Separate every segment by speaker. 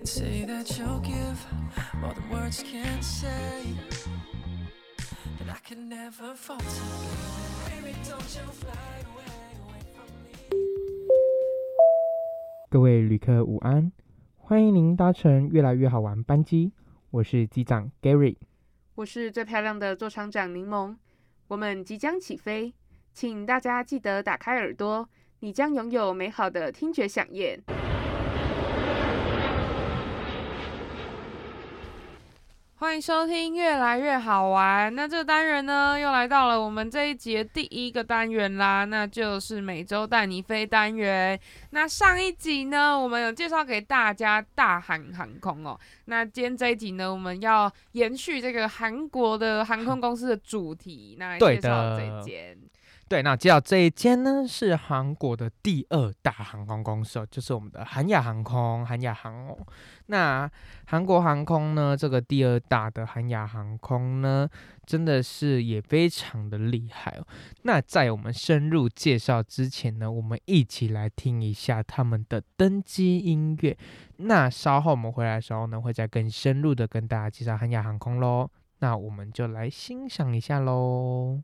Speaker 1: can say that you'll give more than words can say. That I can never falter. Baby, don't you fly away, away from me.
Speaker 2: 各位旅客午安，欢迎您搭乘越来越好玩班机，我是机长 Gary。
Speaker 3: 我是最漂亮的座舱长柠檬，我们即将起飞，请大家记得打开耳朵，你将拥有美好的听觉飨宴。欢迎收听，越来越好玩。那这个单元呢，又来到了我们这一节第一个单元啦，那就是每周带你飞单元。那上一集呢，我们有介绍给大家大韩航空哦。那今天这一集呢，我们要延续这个韩国的航空公司的主题，那来介绍这一间。
Speaker 2: 对，那介绍这一间呢是韩国的第二大航空公司哦，就是我们的韩亚航空，韩亚航空。那韩国航空呢，这个第二大的韩亚航空呢，真的是也非常的厉害哦。那在我们深入介绍之前呢，我们一起来听一下他们的登机音乐。那稍后我们回来的时候呢，会再更深入的跟大家介绍韩亚航空喽。那我们就来欣赏一下喽。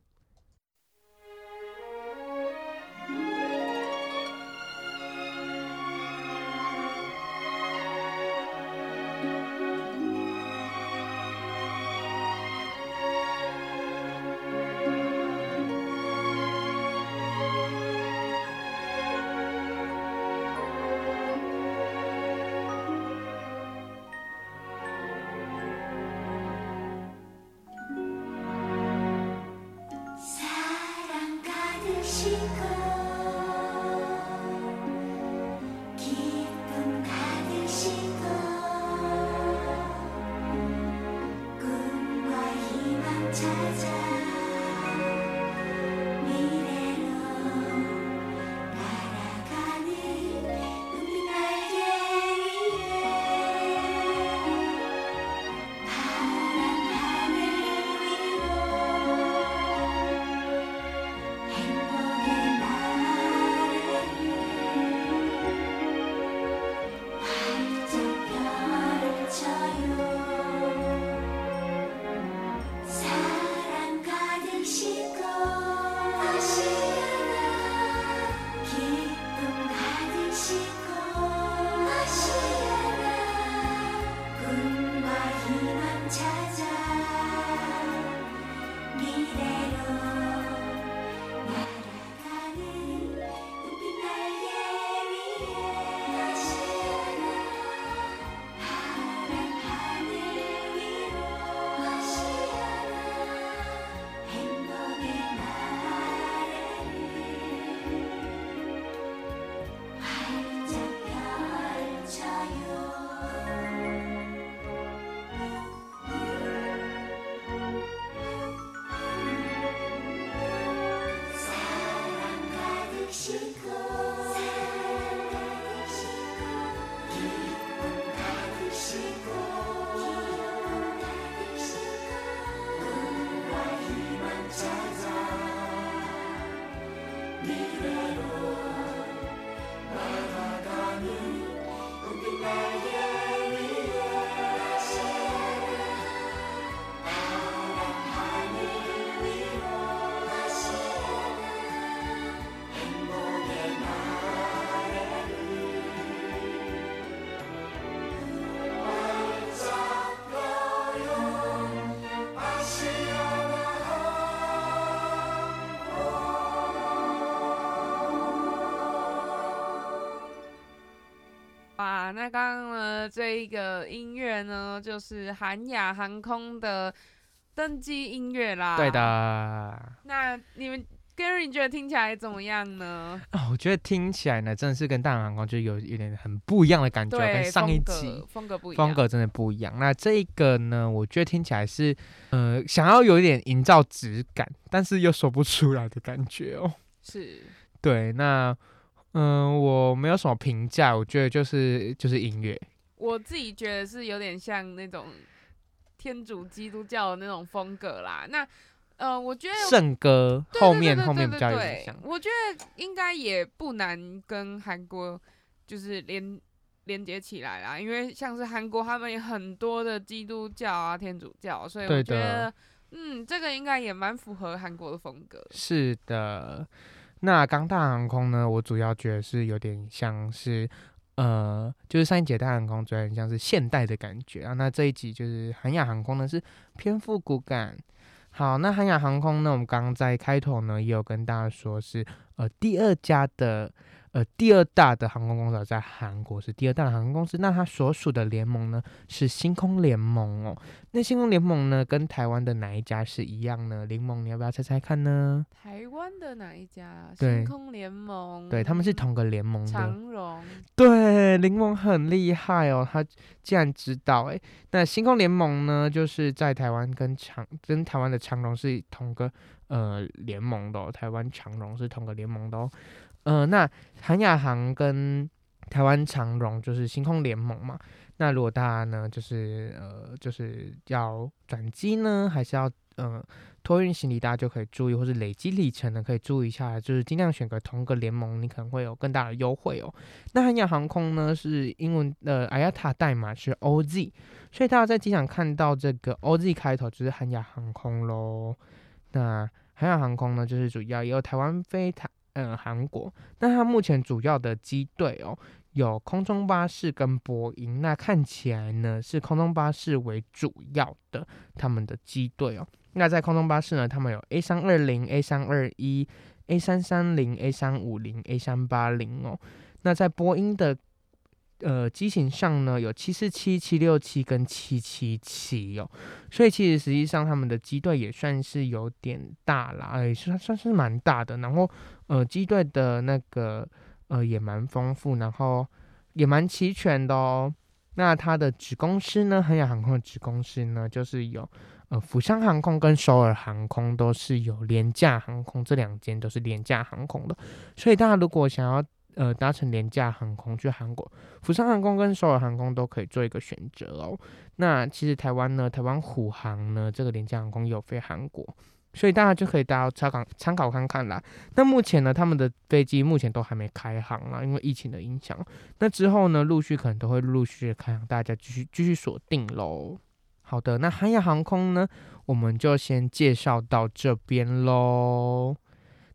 Speaker 3: 啦，那刚刚呢这一个音乐呢，就是韩亚航空的登机音乐啦。
Speaker 2: 对的。
Speaker 3: 那你们 Gary 你觉得听起来怎么样呢？
Speaker 2: 啊，我觉得听起来呢，真的是跟大韩航空就有有点很不一样的感觉，
Speaker 3: 对，
Speaker 2: 跟上一集
Speaker 3: 风格不一样，
Speaker 2: 风格真的不一样。那这一个呢，我觉得听起来是呃，想要有一点营造质感，但是又说不出来的感觉哦。
Speaker 3: 是
Speaker 2: 对，那嗯、我没有什么评价，我觉得就是就是音乐。
Speaker 3: 我自己觉得是有点像那种天主基督教的那种风格啦。那呃，我觉得
Speaker 2: 圣歌后面后面比较有点像，
Speaker 3: 我觉得应该也不难跟韩国就是连连接起来啦，因为像是韩国他们有很多的基督教啊、天主教，所以我觉得嗯，这个应该也蛮符合韩国的风格。
Speaker 2: 是的。那刚大航空呢，我主要觉得是有点像是。呃，就是上一节大航空主要很像是现代的感觉啊，那这一集就是韩亚航空呢是偏复古感。好，那韩亚航空呢，我们刚刚在开头呢也有跟大家说是呃第二家的呃第二大的航空公司在韩国是第二大的航空公司，那它所属的联盟呢是星空联盟哦。那星空联盟呢跟台湾的哪一家是一样呢？联盟你要不要猜猜看呢？
Speaker 3: 台湾的哪一家？
Speaker 2: 对
Speaker 3: 星空联盟。
Speaker 2: 对，他们是同个联盟的。
Speaker 3: 长荣。
Speaker 2: 对，联盟很厉害哦，他竟然知道哎。那星空联盟呢，就是在台湾跟长跟台湾的长荣是同个呃联盟的、哦，台湾长荣是同个联盟的哦。呃，那韩亚航跟台湾长荣就是星空联盟嘛。那如果大家呢，就是呃，就是要转机呢，还是要呃托运行李，大家就可以注意，或是累积里程呢，可以注意一下，就是尽量选个同个联盟，你可能会有更大的优惠哦。那韩亚航空呢是英文的 IATA 代码是 OZ，所以大家在机场看到这个 OZ 开头就是韩亚航空喽。那韩亚航空呢，就是主要也有台湾飞台嗯韩国，那它目前主要的机队哦。有空中巴士跟波音，那看起来呢是空中巴士为主要的他们的机队哦。那在空中巴士呢，他们有 A 三二零、A 三二一、A 三三零、A 三五零、A 三八零哦。那在波音的呃机型上呢，有七四七、七六七跟七七七哦。所以其实实际上他们的机队也算是有点大啦，哎，算算是蛮大的。然后呃机队的那个呃也蛮丰富，然后也蛮齐全的哦。那它的子公司呢，韩亚航空的子公司呢，就是有呃釜山航空跟首尔航空都是有廉价航空，这两间都是廉价航空的。所以大家如果想要呃搭乘廉价航空去韩国，釜山航空跟首尔航空都可以做一个选择哦。那其实台湾呢，台湾虎航呢，这个廉价航空有飞韩国。所以大家就可以大家参考参考看看啦。那目前呢，他们的飞机目前都还没开航啦，因为疫情的影响。那之后呢，陆续可能都会陆续开航，大家继续继续锁定喽。好的，那韩亚航空呢，我们就先介绍到这边喽。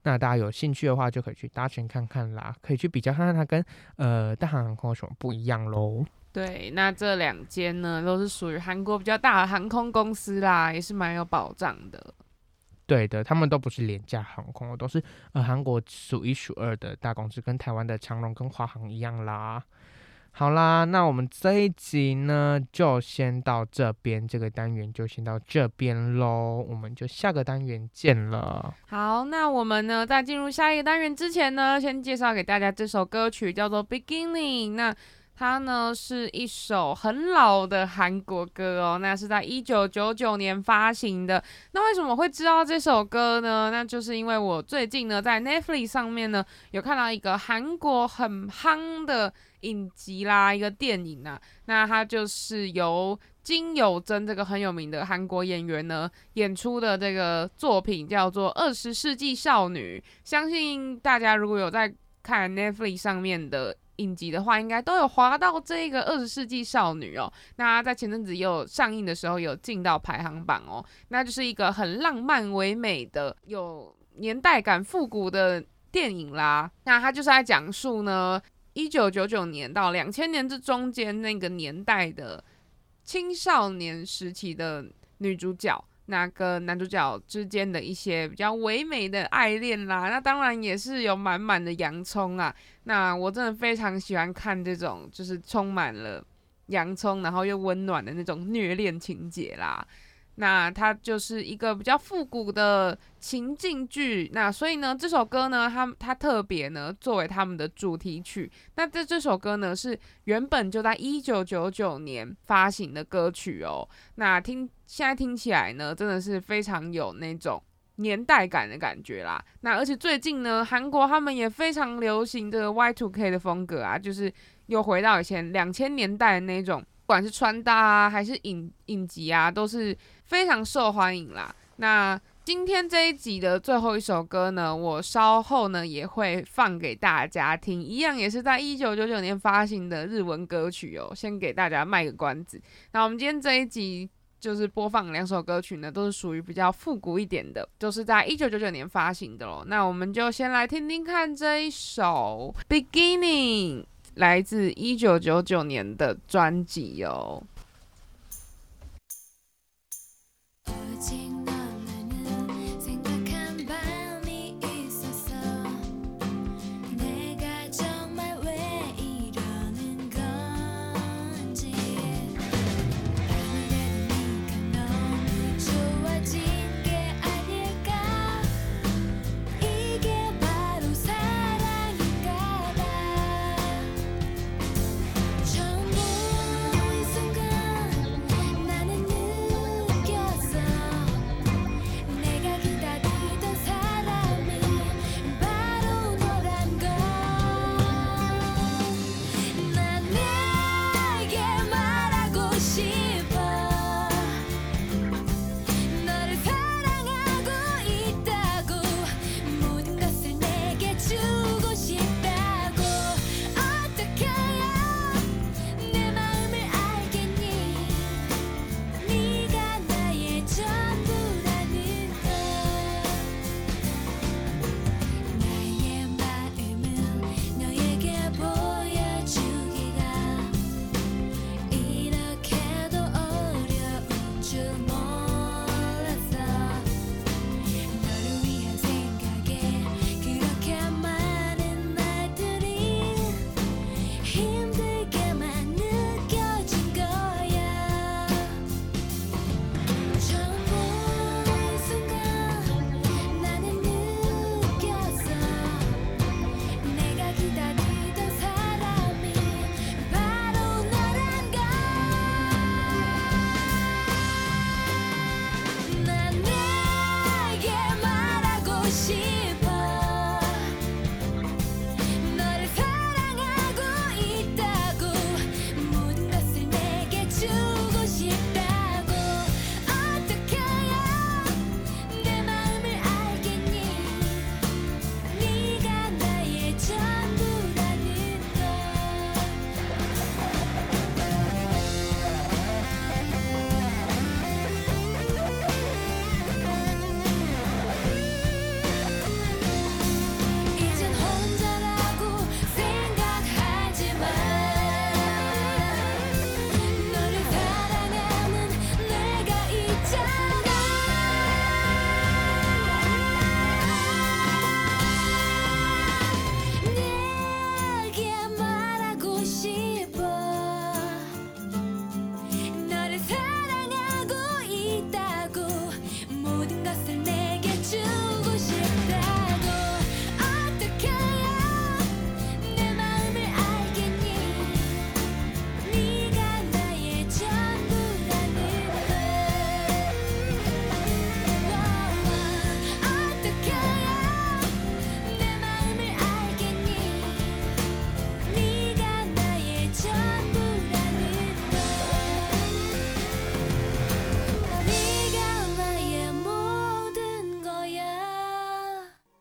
Speaker 2: 那大家有兴趣的话，就可以去搭乘看看啦，可以去比较看看它跟呃大韩航空有什么不一样喽。
Speaker 3: 对，那这两间呢，都是属于韩国比较大的航空公司啦，也是蛮有保障的。
Speaker 2: 对的，他们都不是廉价航空，都是呃韩国数一数二的大公司，跟台湾的长荣跟华航一样啦。好啦，那我们这一集呢就先到这边，这个单元就先到这边喽，我们就下个单元见了。
Speaker 3: 好，那我们呢，在进入下一个单元之前呢，先介绍给大家这首歌曲，叫做《Beginning》。那它呢是一首很老的韩国歌哦，那是在一九九九年发行的。那为什么会知道这首歌呢？那就是因为我最近呢在 Netflix 上面呢有看到一个韩国很夯的影集啦，一个电影啊。那它就是由金有珍这个很有名的韩国演员呢演出的这个作品，叫做《二十世纪少女》。相信大家如果有在看 Netflix 上面的影集的话，应该都有滑到这个《二十世纪少女》哦。那在前阵子也有上映的时候，有进到排行榜哦。那就是一个很浪漫唯美的、有年代感、复古的电影啦。那它就是在讲述呢，一九九九年到两千年这中间那个年代的青少年时期的女主角。
Speaker 4: 那跟男主角之间的一些比较唯美的爱恋啦，那当然也是有满满的洋葱啊。那我真的非常喜欢看这种就是充满了洋葱，然后又温暖的那种虐恋情节啦。那它就是一个比较复古的情境剧，那所以呢，这首歌呢，它它特别呢作为他们的主题曲。那这这首歌呢是原本就在一九九九年发行的歌曲哦。那听现在听起来呢，真的是非常有那种年代感的感觉啦。那而且最近呢，韩国他们也非常流行这个 Y two K 的风格啊，就是又回到以前两千年代的那种，不管是穿搭啊，还是影影集啊，都是非常受欢迎啦。那今天这一集的最后一首歌呢，我稍后呢也会放给大家听，一样也是在一九九九年发行的日文歌曲哦。先给大家卖个关子。那我们今天这一集就是播放两首歌曲呢，都是属于比较复古一点的，都是在一九九九年发行的喽。那我们就先来听听看这一首《Beginning》，来自一九九九年的专辑哦。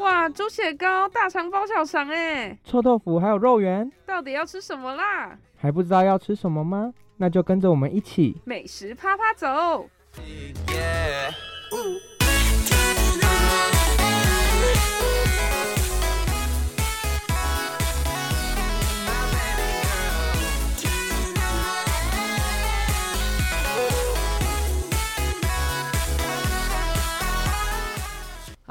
Speaker 3: 哇，猪血糕、大肠包小肠哎，
Speaker 2: 臭豆腐还有肉圆，
Speaker 3: 到底要吃什么啦？
Speaker 2: 还不知道要吃什么吗？那就跟着我们一起。
Speaker 3: 美食啪啪走。
Speaker 1: Yeah.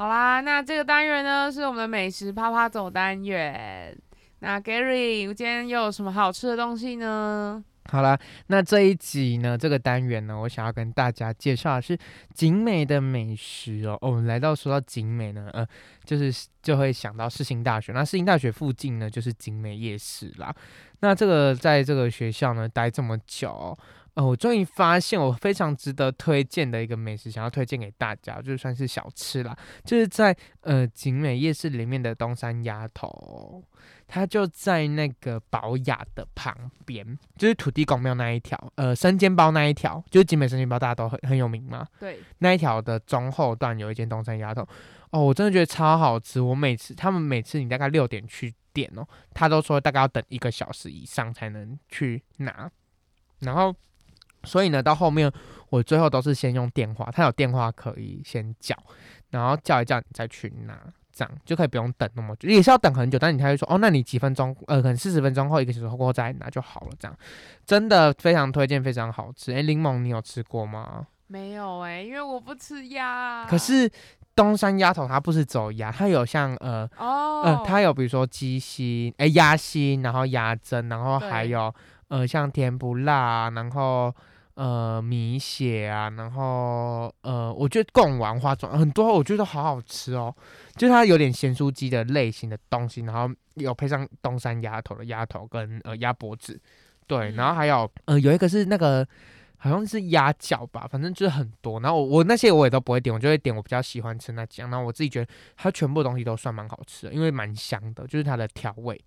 Speaker 3: 好啦，那这个单元呢是我们的美食啪啪走单元。那 Gary，我今天又有什么好吃的东西呢？
Speaker 2: 好啦，那这一集呢，这个单元呢，我想要跟大家介绍的是景美的美食哦。哦，我们来到说到景美呢，呃，就是就会想到世新大学。那世新大学附近呢，就是景美夜市啦。那这个在这个学校呢待这么久、呃，我终于发现我非常值得推荐的一个美食，想要推荐给大家，就算是小吃啦，就是在呃景美夜市里面的东山鸭头哦、它就在那个宝雅的旁边，就是土地公庙那一条，呃，生煎包那一条，就是景美生煎包，大家都很很有名嘛。
Speaker 3: 对，
Speaker 2: 那一条的中后段有一间东山鸭头，哦，我真的觉得超好吃。我每次他们每次你大概六点去点哦，他都说大概要等一个小时以上才能去拿，然后所以呢，到后面我最后都是先用电话，他有电话可以先叫，然后叫一叫你再去拿。这样就可以不用等那么久，也是要等很久，但你他会说哦，那你几分钟，呃，可能四十分钟后、一个小时过后再拿就好了。这样真的非常推荐，非常好吃。诶，柠檬你有吃过吗？
Speaker 3: 没有哎、因为我不吃鸭。
Speaker 2: 可是东山鸭头它不是走鸭，它有像呃
Speaker 3: 哦，
Speaker 2: 呃，它有比如说鸡心、哎鸭心，然后鸭胗，然后还有呃像甜不辣啊，然后呃米血啊，然后呃我觉得贡丸花种很多，我觉得好好吃哦，就是它有点咸酥鸡的类型的东西，然后有配上东山鸭头的鸭头跟呃鸭脖子，对，然后
Speaker 3: 嗯
Speaker 2: 还有呃有一个是那个。好像是鸭脚吧，反正就是很多。然后我我那些我也都不会点，我就会点我比较喜欢吃那几样。然后我自己觉得它全部东西都算蛮好吃的，因为蛮香的，就是它的调味，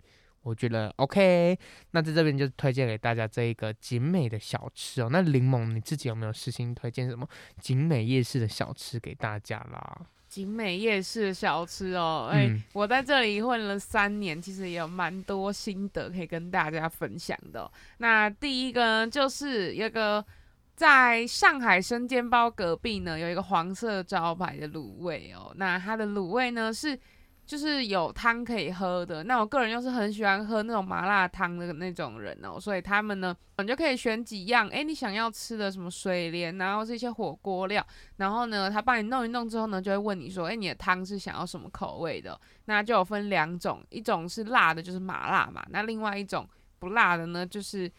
Speaker 2: 我觉得 OK。那在这边就推荐给大家这一个景美的小吃哦。那柠檬你自己有没有私心推荐什么景美夜市的小吃给大家啦？
Speaker 3: 景美夜市小吃哦，哎、
Speaker 2: 嗯
Speaker 3: 我在这里混了三年，其实也有蛮多心得可以跟大家分享的哦、那第一个呢，就是有个在上海生煎包隔壁呢，有一个黄色招牌的卤味哦。那它的卤味呢是就是有汤可以喝的。那我个人又是很喜欢喝那种麻辣汤的那种人哦，所以他们呢，你就可以选几样，诶，你想要吃的什么水莲啊，或是一些火锅料。然后呢，他帮你弄一弄之后呢，就会问你说，哎，你的汤是想要什么口味的？那就有分两种，一种是辣的，就是麻辣嘛。那另外一种不辣的呢，就是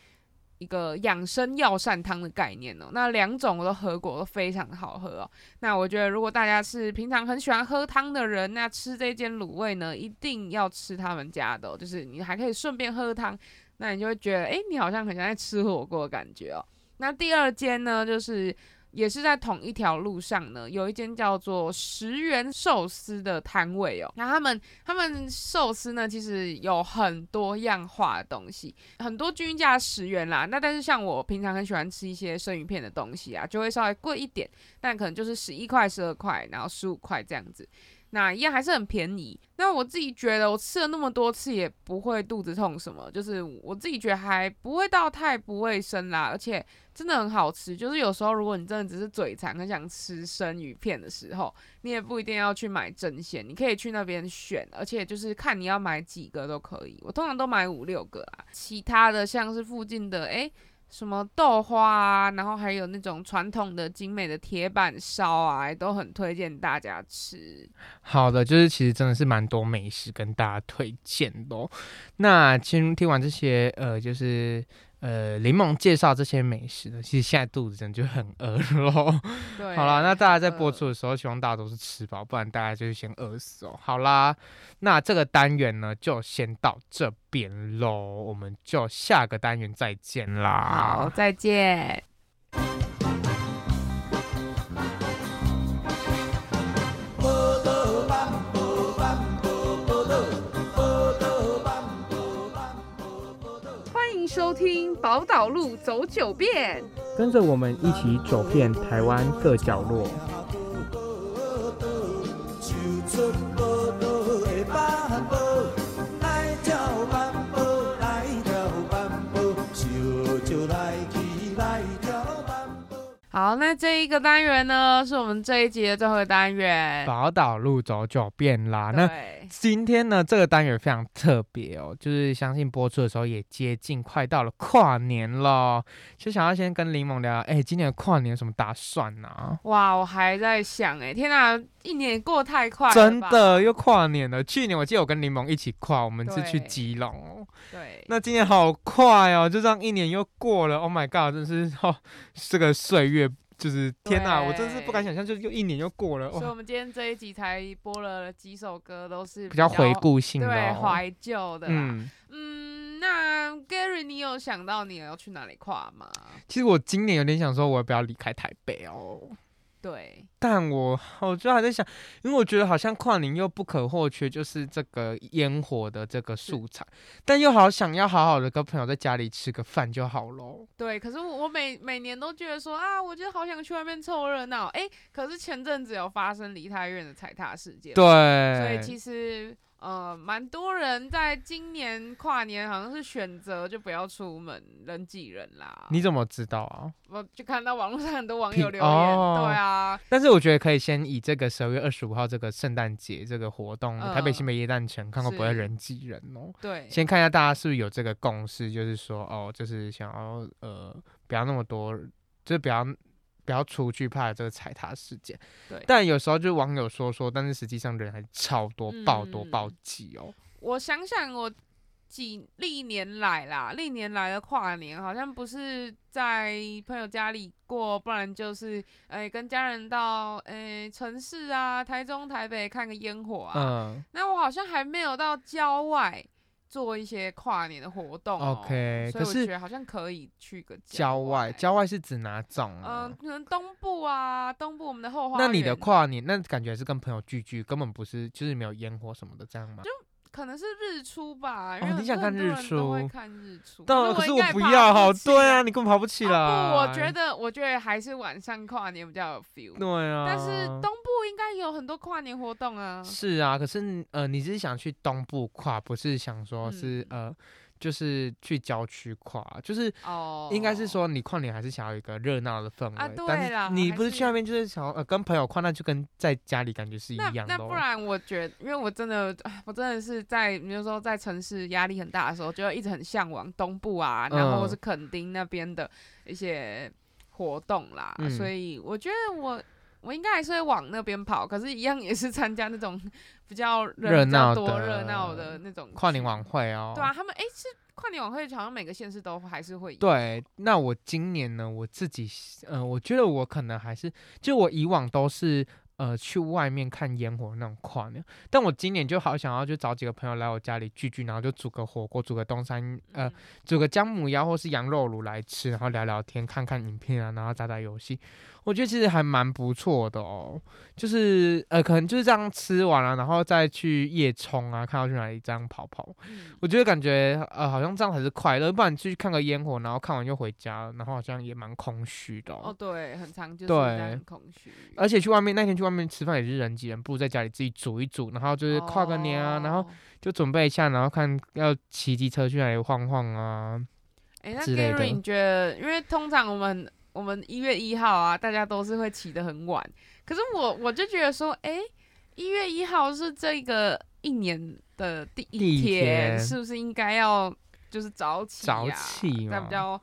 Speaker 3: 一个养生药膳汤的概念哦。那两种我都喝过，都非常好喝哦。那我觉得，如果大家是平常很喜欢喝汤的人，那吃这间卤味呢，一定要吃他们家的、就是你还可以顺便喝汤，那你就会觉得，哎，你好像很像在吃火锅的感觉哦。那第二间呢，就是也是在同一条路上呢，有一间叫做十元寿司的摊位哦。那他们他们寿司呢，其实有很多样化的东西，很多均价十元啦。那但是像我平常很喜欢吃一些生鱼片的东西啊，就会稍微贵一点，但可能就是十一块、十二块，然后十五块这样子。那一样还是很便宜。那我自己觉得，我吃了那么多次也不会肚子痛什么，就是我自己觉得还不会到太不卫生啦，而且真的很好吃。就是有时候如果你真的只是嘴馋，很想吃生鱼片的时候，你也不一定要去买真鲜，你可以去那边选，而且就是看你要买几个都可以。我通常都买五六个啦，其他的像是附近的诶。什么豆花啊，然后还有那种传统的精美的铁板烧啊，都很推荐大家吃。
Speaker 2: 好的，就是其实真的是蛮多美食跟大家推荐的、哦。那先听完这些呃，就是呃柠檬介绍这些美食呢，其实现在肚子真的就很饿喽。
Speaker 3: 对，
Speaker 2: 好啦，那大家在播
Speaker 3: 呃
Speaker 2: 出的时候，希望大家都是吃饱，不然大家就是先饿死哦。好啦，那这个单元呢就先到这边喽，我们就下个单元再见啦。
Speaker 3: 好，再见。收听宝岛路走九遍。
Speaker 2: 跟着我们一起走遍台湾各角落。
Speaker 3: 好，那这一个单元呢，是我们这一集的最后一个单元。
Speaker 2: 宝岛路走九遍啦。那，今天呢，这个单元非常特别哦，就是相信播出的时候也接近快到了跨年了，就想要先跟柠檬聊聊，哎，今年的跨年有什么打算呢、
Speaker 3: 哇，我还在想，哎，天哪，一年过太快了，
Speaker 2: 真的又跨年了。去年我记得我跟柠檬一起跨，我们是去
Speaker 3: 对
Speaker 2: 基隆哦。
Speaker 3: 对。
Speaker 2: 那今年好快哦，就这样一年又过了。Oh my god，真是哦，这个岁月就是天哪，我真是不敢想象，就又一年又过了。
Speaker 3: 所以，我们今天这一集才播了几首歌，都是
Speaker 2: 比较回顾性的。
Speaker 3: 怀旧的啦。
Speaker 2: 嗯，
Speaker 3: 嗯，那 Gary，你有想到你要去哪里跨吗？
Speaker 2: 其实我今年有点想说，我要不要离开台北哦？
Speaker 3: 对，
Speaker 2: 但我我就还在想，因为我觉得好像跨年又不可或缺，就是这个烟火的这个素材，但又好想要好好的跟朋友在家里吃个饭就好喽。
Speaker 3: 对，可是我我每每年都觉得说啊，我就好想去外面凑热闹。哎，可是前阵子有发生梨泰院的踩踏事件，，
Speaker 2: 对，
Speaker 3: 所以其实呃，蛮多人在今年跨年好像是选择就不要出门，人挤人啦。
Speaker 2: 你怎么知道啊？
Speaker 3: 我就看到网络上很多网友留言，
Speaker 2: 哦
Speaker 3: 对啊，
Speaker 2: 但是我觉得可以先以这个十二月二十五号这个圣诞节这个活动，台北
Speaker 3: 嗯
Speaker 2: 新北耶诞城，看会不会人挤人哦。
Speaker 3: 对，
Speaker 2: 先看一下大家是不是有这个共识，就是说哦，就是想要呃不要那么多，就是不要不要出去怕这个踩踏事件。
Speaker 3: 对
Speaker 2: 但有时候就是网友说说，但是实际上人还超多，爆多
Speaker 3: 嗯
Speaker 2: 爆挤哦。
Speaker 3: 我想想，我几历年来啦，历年来的跨年好像不是在朋友家里过，不然就是诶、跟家人到诶、城市啊，台中、台北看个烟火啊。
Speaker 2: 嗯
Speaker 3: 那我好像还没有到郊外做一些跨年的活动、哦。
Speaker 2: OK，可是
Speaker 3: 所以我觉得好像可以去个
Speaker 2: 郊外，郊外是指哪种啊
Speaker 3: 嗯、
Speaker 2: 啊？
Speaker 3: 可能东部啊，东部我们的后花园
Speaker 2: 那你的跨年，那感觉是跟朋友聚聚，根本不是就是没有烟火什么的这样吗？
Speaker 3: 可能是日出吧，因
Speaker 2: 哦
Speaker 3: 为很
Speaker 2: 你想看日
Speaker 3: 很多人都会
Speaker 2: 出
Speaker 3: 看日出。
Speaker 2: 但可是我不要，
Speaker 3: 哈
Speaker 2: 对啊，你根本爬不起来。
Speaker 3: 哦不，我觉得，我觉得还是晚上跨年比较有 feel。
Speaker 2: 对啊。
Speaker 3: 但是东部应该有很多跨年活动啊。
Speaker 2: 是啊，可是呃，你只是想去东部跨，不是想说是、
Speaker 3: 嗯
Speaker 2: 呃，就是去郊区跨，就是
Speaker 3: 哦，
Speaker 2: 应该是说你跨年还是想要一个热闹的氛围，
Speaker 3: 啊对
Speaker 2: 但
Speaker 3: 啦
Speaker 2: 是你不是去那边就是想要呃跟朋友跨，那就跟在家里感觉是一样的、哦。
Speaker 3: 那不然，我觉得，因为我真的，我真的是在，比如说在城市压力很大的时候，就会一直很向往东部啊，然后是垦丁那边的一些活动啦。
Speaker 2: 嗯
Speaker 3: 所以我觉得我我应该还是会往那边跑，可是，一样也是参加那种比较
Speaker 2: 热闹的
Speaker 3: 多热闹的那种
Speaker 2: 跨年晚会哦。
Speaker 3: 对啊，他们哎、是跨年晚会，好像每个县市都还是会有。
Speaker 2: 对，那我今年呢，我自己，呃，我觉得我可能还是，就我以往都是，呃，去外面看烟火那种跨年，但我今年就好想要就找几个朋友来我家里聚聚，然后就煮个火锅，煮个东山，呃
Speaker 3: 嗯，
Speaker 2: 煮个姜母鸭或是羊肉炉来吃，然后聊聊天，看看影片啊，然后打打游戏，我觉得其实还蛮不错的哦。就是呃，可能就是这样吃完了，然后再去夜冲啊，看要去哪里这样跑跑。
Speaker 3: 嗯
Speaker 2: 我觉得感觉呃，好像这样才是快乐，不然去看个烟火，然后看完就回家，然后好像也蛮空虚的、
Speaker 3: 哦，
Speaker 2: 哦。
Speaker 3: 对，很长就是
Speaker 2: 对
Speaker 3: 在很空虚。
Speaker 2: 而且去外面那天去外面吃饭也是人挤人，不如在家里自己煮一煮，然后就是跨个年啊，然后
Speaker 3: 哦
Speaker 2: 就准备一下，然后看要骑机车去哪里晃晃啊。
Speaker 3: 哎、那
Speaker 2: 之类
Speaker 3: Gary，你觉得？因为通常我们我们一月一号啊，大家都是会起得很晚。可是我我就觉得说，哎、一月一号是这个一年的第一天，是不是应该要就是早起、啊？
Speaker 2: 早起嘛
Speaker 3: 那比较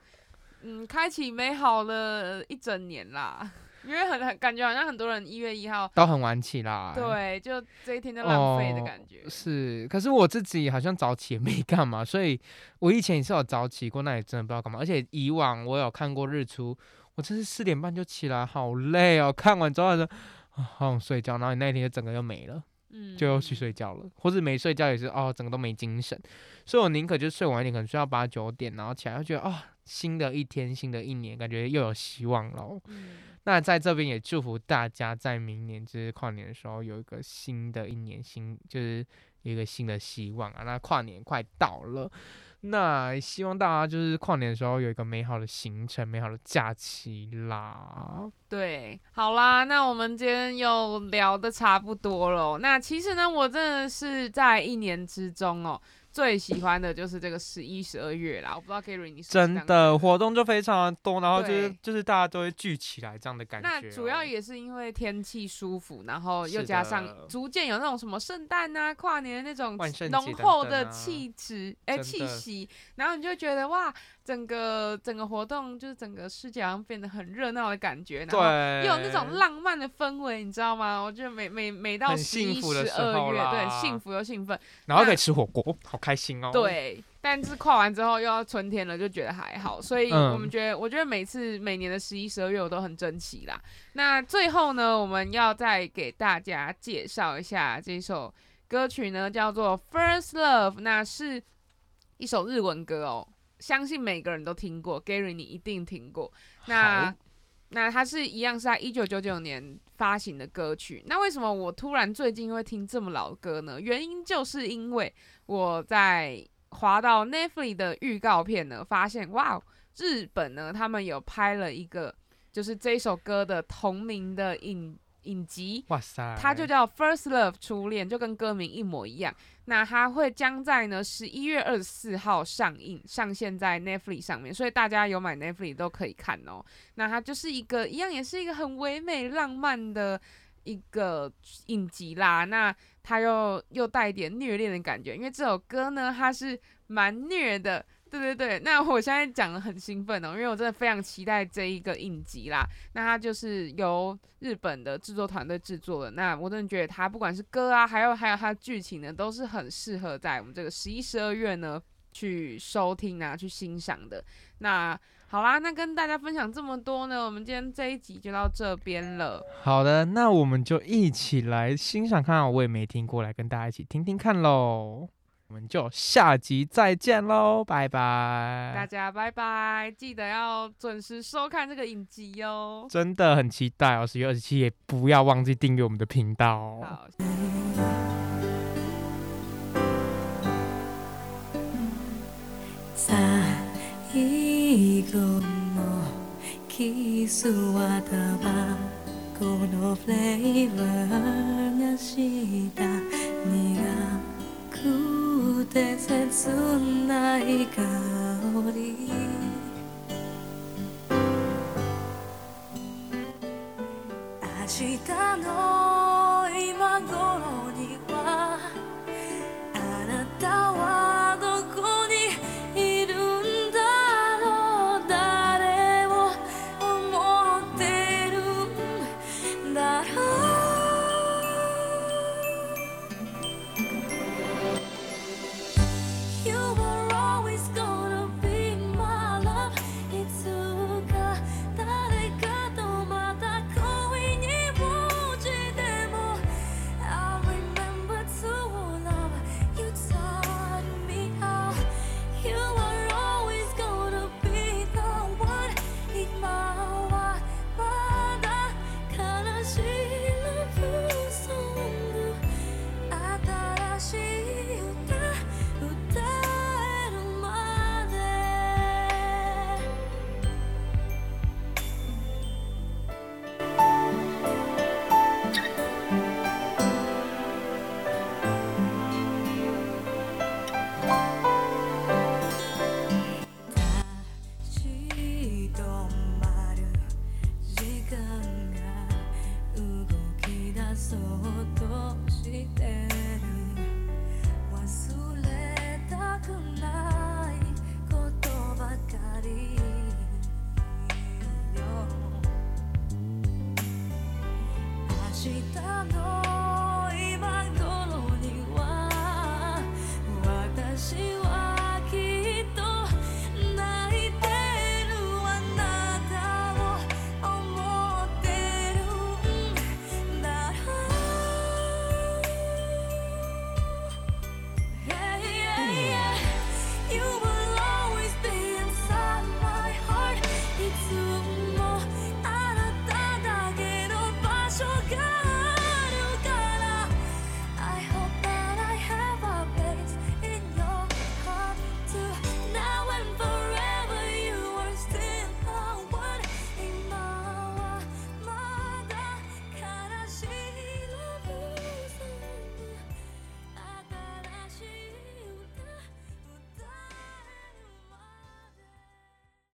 Speaker 3: 嗯，开启美好的一整年啦。因为很很感觉好像很多人一月一号，
Speaker 2: 都很晚起啦。。
Speaker 3: 对，就这一天就浪费的
Speaker 2: 哦
Speaker 3: 感觉。
Speaker 2: 是，可是我自己好像早起也没干嘛，所以我以前也是有早起过，那也真的不知道干嘛。而且以往我有看过日出，我真是四点半就起来，好累哦。看完之后说啊，好想睡觉，然后你那一天就整个就没了，
Speaker 3: 嗯，
Speaker 2: 就又去睡觉了，或者没睡觉也是哦，整个都没精神。所以我宁可就睡晚一点，可能睡到八九点，然后起来就觉得啊、新的一天，新的一年，感觉又有希望了那在这边也祝福大家在明年就是跨年的时候有一个新的一年新，就是一个新的希望啊。那跨年快到了，那希望大家就是跨年的时候有一个美好的行程、美好的假期啦。
Speaker 3: 对，好啦，那我们今天又聊得差不多了。那其实呢，我真的是在一年之中哦，最喜欢的就是这个十一、十二月啦。我不知道 Gary 你是
Speaker 2: 真的活动就非常的多，然后就是就是大家都会聚起来这样的感觉哦、
Speaker 3: 那主要也是因为天气舒服，然后又加上逐渐有那种什么圣诞啊、跨年那种浓厚的气质，哎、气息，然后你就会觉得哇，整个整个活动就是整个世界好像变得很热闹的感觉，然后，又有那种浪漫的氛围，你知道吗？我觉得每每每到
Speaker 2: 很
Speaker 3: 十一、
Speaker 2: 幸福的
Speaker 3: 十二月，对，幸福又兴奋，
Speaker 2: 然后可以吃火锅，好开心哦。，
Speaker 3: 对。但是跨完之后又要春天了，就觉得还好，所以
Speaker 2: 嗯
Speaker 3: 我们觉得，我觉得每次每年的十一、十二月我都很珍惜啦。那最后呢，我们要再给大家介绍一下这首歌曲呢，叫做《First Love》，那是一首日文歌哦，相信每个人都听过，Gary 你一定听过。那那它是一样是在一九九九年发行的歌曲。那为什么我突然最近会听这么老的歌呢？原因就是因为我在滑到 Netflix 的预告片呢，发现哇，日本呢他们有拍了一个就是这首歌的同名的影影集。
Speaker 2: 哇塞，
Speaker 3: 它就叫《First Love》初恋，就跟歌名一模一样。那它会将在呢十一月二十四号上映，上线在 Netflix 上面，所以大家有买 Netflix 都可以看哦。那它就是一个一样，也是一个很唯美浪漫的一个影集啦。那它又又带一点虐恋的感觉，因为这首歌呢，它是蛮虐的。对对对，那我现在讲的很兴奋哦，因为我真的非常期待这一个影集啦。那它就是由日本的制作团队制作的。那我真的觉得它不管是歌啊，还有还有它的剧情呢，都是很适合在我们这个十一、十二月呢去收听啊，去欣赏的。那好啦，那跟大家分享这么多呢，我们今天这一集就到这边了。
Speaker 2: 好的，那我们就一起来欣赏看看，我也没听过，来跟大家一起听听看喽。我们就下集再见喽，拜
Speaker 3: 大
Speaker 2: 拜！
Speaker 3: 家拜拜，记得要准时收看这个影集哦。
Speaker 2: 真的很期待哦，十月二十七也不要忘记订阅我们的频道哦。
Speaker 3: 好，
Speaker 4: 最後のキスはタバコのフレーバーがした苦く て切ない香り agitador.